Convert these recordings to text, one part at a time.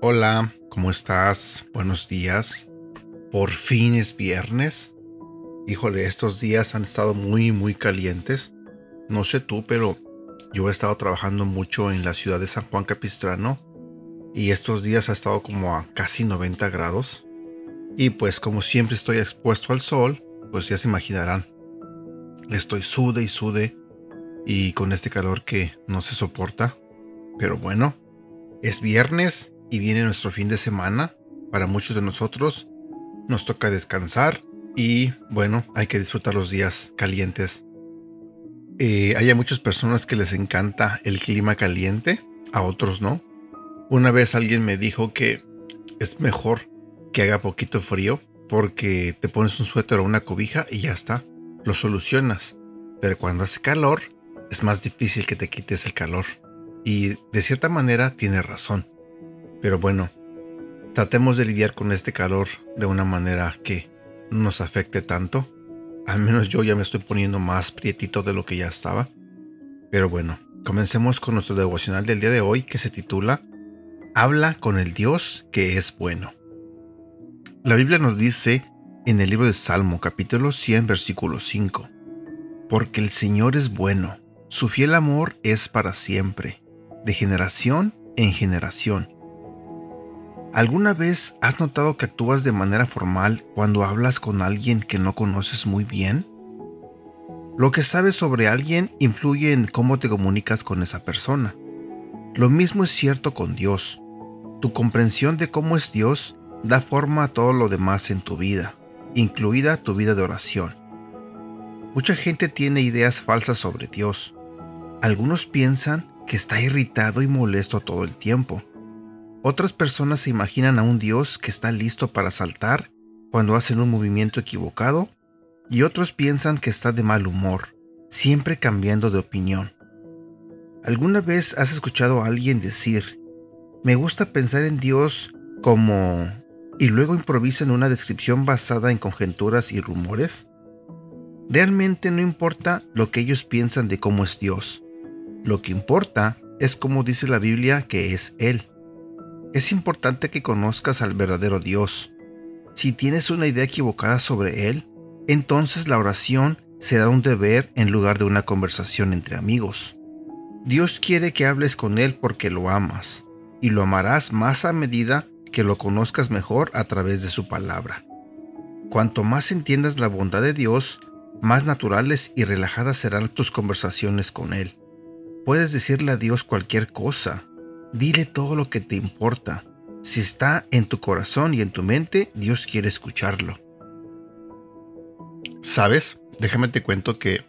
Hola, ¿cómo estás? Buenos días. Por fin es viernes. Híjole, estos días han estado muy, muy calientes. No sé tú, pero yo he estado trabajando mucho en la ciudad de San Juan Capistrano y estos días ha estado como a casi 90 grados. Y pues como siempre estoy expuesto al sol, pues ya se imaginarán. Estoy sude y sude y con este calor que no se soporta. Pero bueno, es viernes y viene nuestro fin de semana. Para muchos de nosotros nos toca descansar y bueno, hay que disfrutar los días calientes. Eh, hay muchas personas que les encanta el clima caliente, a otros no. Una vez alguien me dijo que es mejor que haga poquito frío porque te pones un suéter o una cobija y ya está, lo solucionas. Pero cuando hace calor, es más difícil que te quites el calor. Y de cierta manera tiene razón. Pero bueno, tratemos de lidiar con este calor de una manera que no nos afecte tanto. Al menos yo ya me estoy poniendo más prietito de lo que ya estaba. Pero bueno, comencemos con nuestro devocional del día de hoy que se titula Habla con el Dios que es bueno. La Biblia nos dice en el libro de Salmo capítulo 100 versículo 5, Porque el Señor es bueno, su fiel amor es para siempre, de generación en generación ¿Alguna vez has notado que actúas de manera formal cuando hablas con alguien que no conoces muy bien? Lo que sabes sobre alguien influye en cómo te comunicas con esa persona. Lo mismo es cierto con Dios. Tu comprensión de cómo es Dios da forma a todo lo demás en tu vida, incluida tu vida de oración. Mucha gente tiene ideas falsas sobre Dios. Algunos piensan que está irritado y molesto todo el tiempo otras personas se imaginan a un Dios que está listo para saltar cuando hacen un movimiento equivocado y otros piensan que está de mal humor, siempre cambiando de opinión. ¿Alguna vez has escuchado a alguien decir, me gusta pensar en Dios como... y luego improvisan una descripción basada en conjeturas y rumores? Realmente no importa lo que ellos piensan de cómo es Dios. Lo que importa es cómo dice la Biblia que es Él. Es importante que conozcas al verdadero Dios. Si tienes una idea equivocada sobre Él, entonces la oración será un deber en lugar de una conversación entre amigos. Dios quiere que hables con Él porque lo amas, y lo amarás más a medida que lo conozcas mejor a través de su palabra. Cuanto más entiendas la bondad de Dios, más naturales y relajadas serán tus conversaciones con Él. Puedes decirle a Dios cualquier cosa, Dile todo lo que te importa. Si está en tu corazón y en tu mente, Dios quiere escucharlo. ¿Sabes? Déjame te cuento que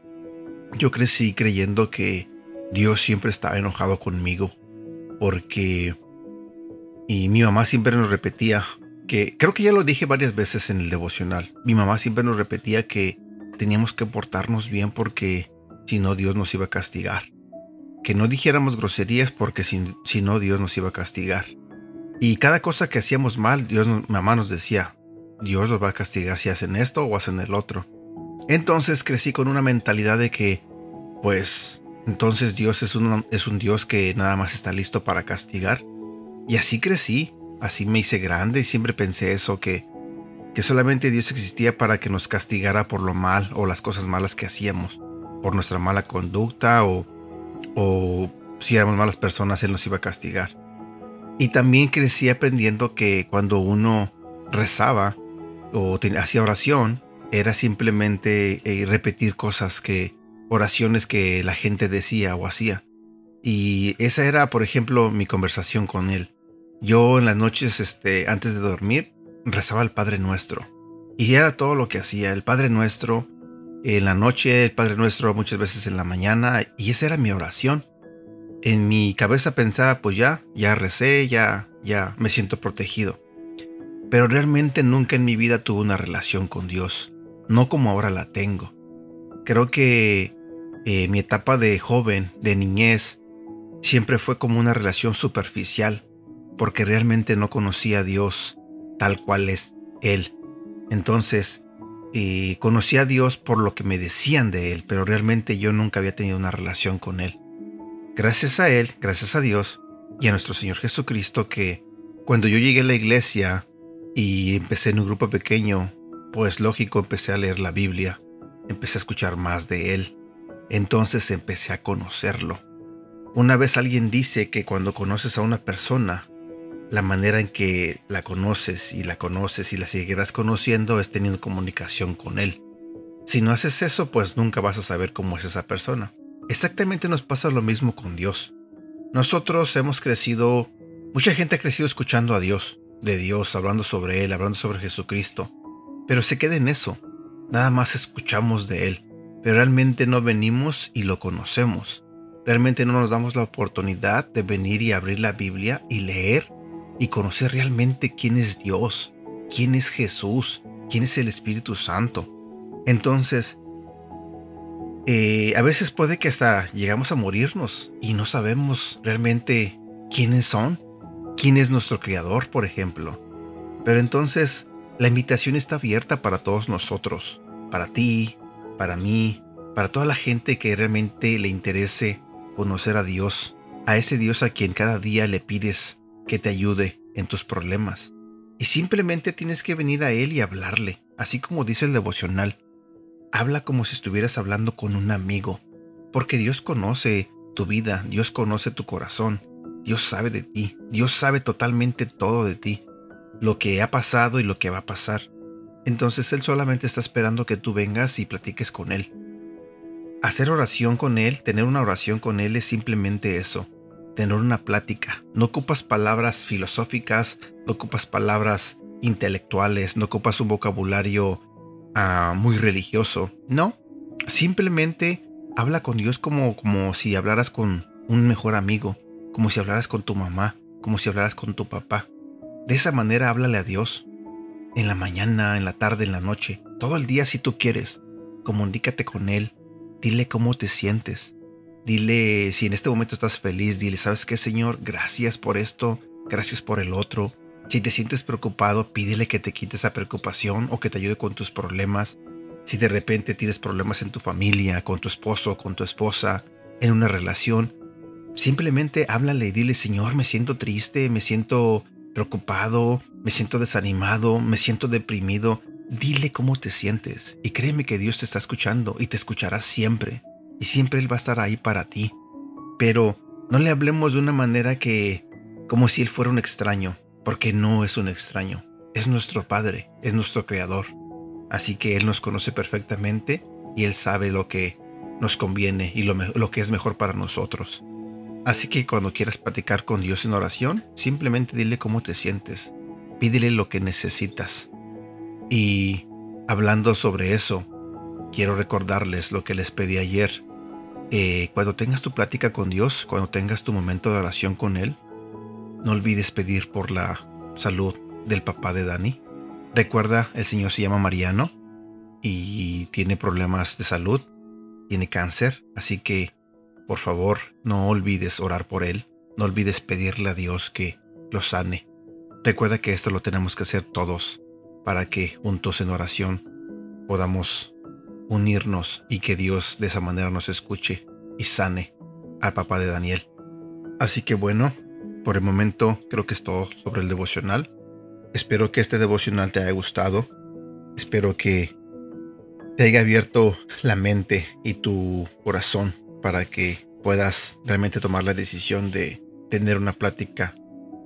yo crecí creyendo que Dios siempre estaba enojado conmigo. Porque... Y mi mamá siempre nos repetía que... Creo que ya lo dije varias veces en el devocional. Mi mamá siempre nos repetía que teníamos que portarnos bien porque si no Dios nos iba a castigar que no dijéramos groserías porque si, no Dios nos iba a castigar. Y cada cosa que hacíamos mal, Dios, mamá nos decía, Dios nos va a castigar si hacen esto o hacen el otro. Entonces crecí con una mentalidad de que, pues, entonces Dios es un, es un Dios que nada más está listo para castigar. Y así crecí, así me hice grande y siempre pensé eso, que, que solamente Dios existía para que nos castigara por lo mal o las cosas malas que hacíamos, por nuestra mala conducta o o si éramos malas personas, Él nos iba a castigar. Y también crecí aprendiendo que cuando uno rezaba o hacía oración, era simplemente eh, repetir cosas que, oraciones que la gente decía o hacía. Y esa era, por ejemplo, mi conversación con Él. Yo en las noches, este, antes de dormir, rezaba al Padre Nuestro. Y era todo lo que hacía, el Padre Nuestro, en la noche, el Padre Nuestro muchas veces en la mañana, y esa era mi oración. En mi cabeza pensaba, pues ya, ya recé, ya, ya me siento protegido. Pero realmente nunca en mi vida tuve una relación con Dios, no como ahora la tengo. Creo que eh, mi etapa de joven, de niñez, siempre fue como una relación superficial, porque realmente no conocía a Dios tal cual es Él. Entonces, eh, conocí a Dios por lo que me decían de Él, pero realmente yo nunca había tenido una relación con Él. Gracias a Él, gracias a Dios y a nuestro Señor Jesucristo que cuando yo llegué a la iglesia y empecé en un grupo pequeño, pues lógico empecé a leer la Biblia, empecé a escuchar más de Él, entonces empecé a conocerlo. Una vez alguien dice que cuando conoces a una persona, la manera en que la conoces y la conoces y la seguirás conociendo es teniendo comunicación con él. Si no haces eso, pues nunca vas a saber cómo es esa persona. Exactamente nos pasa lo mismo con Dios. Nosotros hemos crecido, mucha gente ha crecido escuchando a Dios, de Dios, hablando sobre Él, hablando sobre Jesucristo, pero se queda en eso. Nada más escuchamos de Él, pero realmente no venimos y lo conocemos. Realmente no nos damos la oportunidad de venir y abrir la Biblia y leer y conocer realmente quién es Dios, quién es Jesús, quién es el Espíritu Santo. Entonces, eh, a veces puede que hasta llegamos a morirnos y no sabemos realmente quiénes son, quién es nuestro Creador, por ejemplo. Pero entonces, la invitación está abierta para todos nosotros, para ti, para mí, para toda la gente que realmente le interese conocer a Dios, a ese Dios a quien cada día le pides que te ayude en tus problemas. Y simplemente tienes que venir a Él y hablarle, así como dice el devocional. Habla como si estuvieras hablando con un amigo, porque Dios conoce tu vida, Dios conoce tu corazón, Dios sabe de ti, Dios sabe totalmente todo de ti, lo que ha pasado y lo que va a pasar. Entonces Él solamente está esperando que tú vengas y platiques con Él. Hacer oración con Él, tener una oración con Él es simplemente eso, tener una plática. No ocupas palabras filosóficas, no ocupas palabras intelectuales, no ocupas un vocabulario ah, muy religioso. No, simplemente habla con Dios como, como si hablaras con un mejor amigo, como si hablaras con tu mamá, como si hablaras con tu papá. De esa manera háblale a Dios. En la mañana, en la tarde, en la noche, todo el día si tú quieres. Comunícate con Él. Dile cómo te sientes. Dile, si en este momento estás feliz, dile, ¿sabes qué, Señor? Gracias por esto, gracias por el otro. Si te sientes preocupado, pídele que te quite esa preocupación o que te ayude con tus problemas. Si de repente tienes problemas en tu familia, con tu esposo, con tu esposa, en una relación, simplemente háblale y dile, Señor, me siento triste, me siento preocupado, me siento desanimado, me siento deprimido. Dile cómo te sientes y créeme que Dios te está escuchando y te escuchará siempre y siempre Él va a estar ahí para ti. Pero no le hablemos de una manera que como si Él fuera un extraño, porque no es un extraño, es nuestro Padre, es nuestro Creador. Así que Él nos conoce perfectamente y Él sabe lo que nos conviene y lo, lo que es mejor para nosotros. Así que cuando quieras platicar con Dios en oración, simplemente dile cómo te sientes, pídele lo que necesitas. Y hablando sobre eso, quiero recordarles lo que les pedí ayer eh, cuando tengas tu plática con Dios, cuando tengas tu momento de oración con Él, no olvides pedir por la salud del papá de Dani. Recuerda, el Señor se llama Mariano y tiene problemas de salud, tiene cáncer, así que por favor no olvides orar por él, no olvides pedirle a Dios que lo sane. Recuerda que esto lo tenemos que hacer todos para que juntos en oración podamos unirnos y que Dios de esa manera nos escuche y sane al papá de Daniel. Así que bueno, por el momento creo que es todo sobre el devocional. Espero que este devocional te haya gustado. Espero que te haya abierto la mente y tu corazón para que puedas realmente tomar la decisión de tener una plática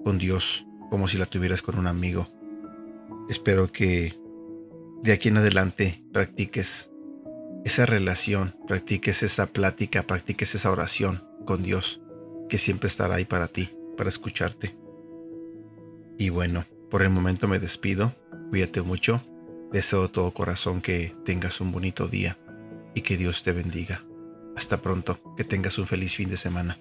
con Dios como si la tuvieras con un amigo. Espero que de aquí en adelante practiques esa relación, practiques esa plática, practiques esa oración con Dios, que siempre estará ahí para ti, para escucharte. Y bueno, por el momento me despido, cuídate mucho, deseo de todo corazón que tengas un bonito día y que Dios te bendiga. Hasta pronto, que tengas un feliz fin de semana.